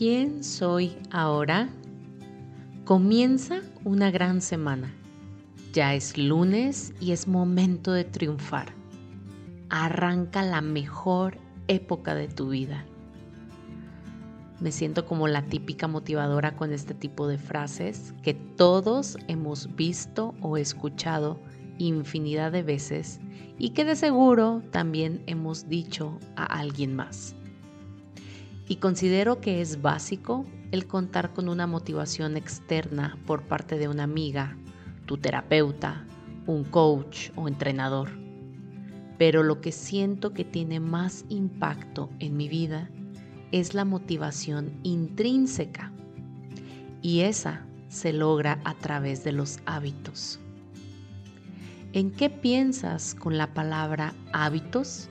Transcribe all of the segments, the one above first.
¿Quién soy ahora? Comienza una gran semana. Ya es lunes y es momento de triunfar. Arranca la mejor época de tu vida. Me siento como la típica motivadora con este tipo de frases que todos hemos visto o escuchado infinidad de veces y que de seguro también hemos dicho a alguien más. Y considero que es básico el contar con una motivación externa por parte de una amiga, tu terapeuta, un coach o entrenador. Pero lo que siento que tiene más impacto en mi vida es la motivación intrínseca. Y esa se logra a través de los hábitos. ¿En qué piensas con la palabra hábitos?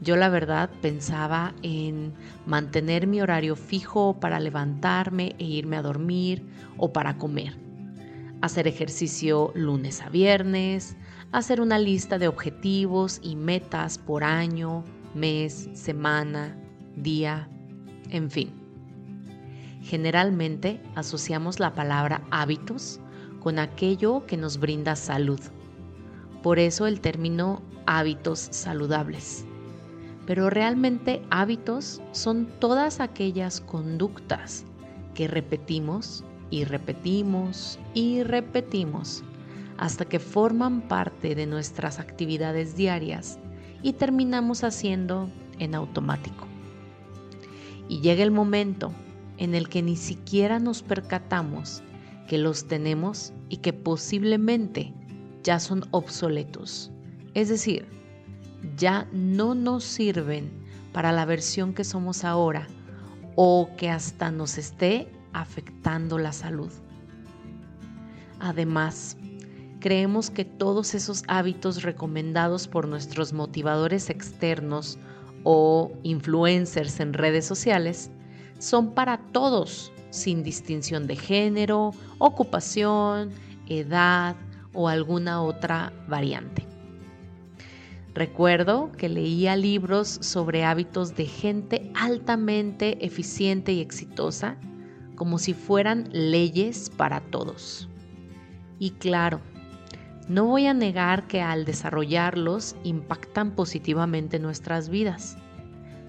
Yo la verdad pensaba en mantener mi horario fijo para levantarme e irme a dormir o para comer, hacer ejercicio lunes a viernes, hacer una lista de objetivos y metas por año, mes, semana, día, en fin. Generalmente asociamos la palabra hábitos con aquello que nos brinda salud. Por eso el término hábitos saludables. Pero realmente hábitos son todas aquellas conductas que repetimos y repetimos y repetimos hasta que forman parte de nuestras actividades diarias y terminamos haciendo en automático. Y llega el momento en el que ni siquiera nos percatamos que los tenemos y que posiblemente ya son obsoletos. Es decir, ya no nos sirven para la versión que somos ahora o que hasta nos esté afectando la salud. Además, creemos que todos esos hábitos recomendados por nuestros motivadores externos o influencers en redes sociales son para todos, sin distinción de género, ocupación, edad o alguna otra variante. Recuerdo que leía libros sobre hábitos de gente altamente eficiente y exitosa, como si fueran leyes para todos. Y claro, no voy a negar que al desarrollarlos impactan positivamente nuestras vidas,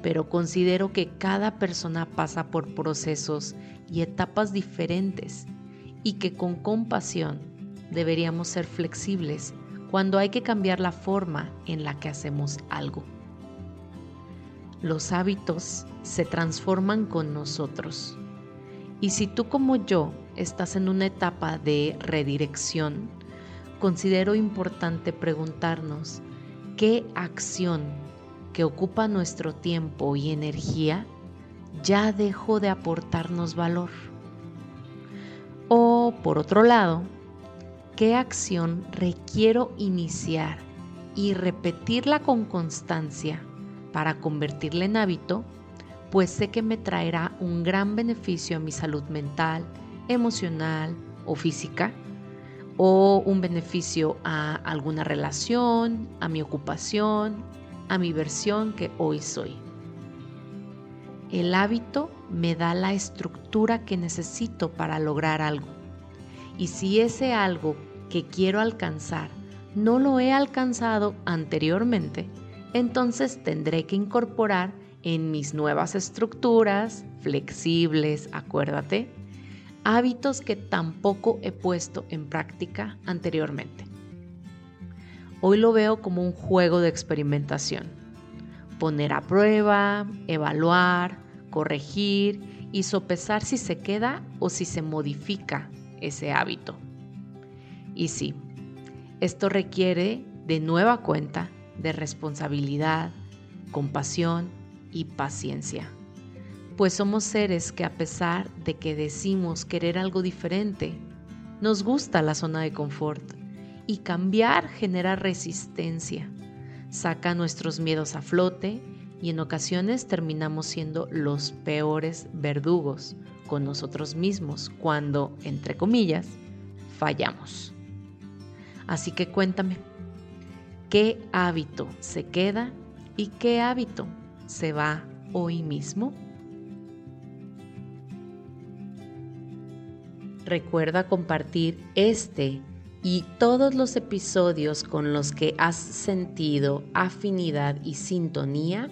pero considero que cada persona pasa por procesos y etapas diferentes y que con compasión deberíamos ser flexibles cuando hay que cambiar la forma en la que hacemos algo. Los hábitos se transforman con nosotros. Y si tú como yo estás en una etapa de redirección, considero importante preguntarnos qué acción que ocupa nuestro tiempo y energía ya dejó de aportarnos valor. O por otro lado, qué acción requiero iniciar y repetirla con constancia para convertirla en hábito, pues sé que me traerá un gran beneficio a mi salud mental, emocional o física o un beneficio a alguna relación, a mi ocupación, a mi versión que hoy soy. El hábito me da la estructura que necesito para lograr algo. Y si ese algo que quiero alcanzar no lo he alcanzado anteriormente, entonces tendré que incorporar en mis nuevas estructuras, flexibles, acuérdate, hábitos que tampoco he puesto en práctica anteriormente. Hoy lo veo como un juego de experimentación. Poner a prueba, evaluar, corregir y sopesar si se queda o si se modifica ese hábito. Y sí, esto requiere de nueva cuenta de responsabilidad, compasión y paciencia pues somos seres que a pesar de que decimos querer algo diferente, nos gusta la zona de confort y cambiar genera resistencia, saca nuestros miedos a flote y en ocasiones terminamos siendo los peores verdugos con nosotros mismos cuando, entre comillas, fallamos. Así que cuéntame, ¿qué hábito se queda y qué hábito se va hoy mismo? Recuerda compartir este y todos los episodios con los que has sentido afinidad y sintonía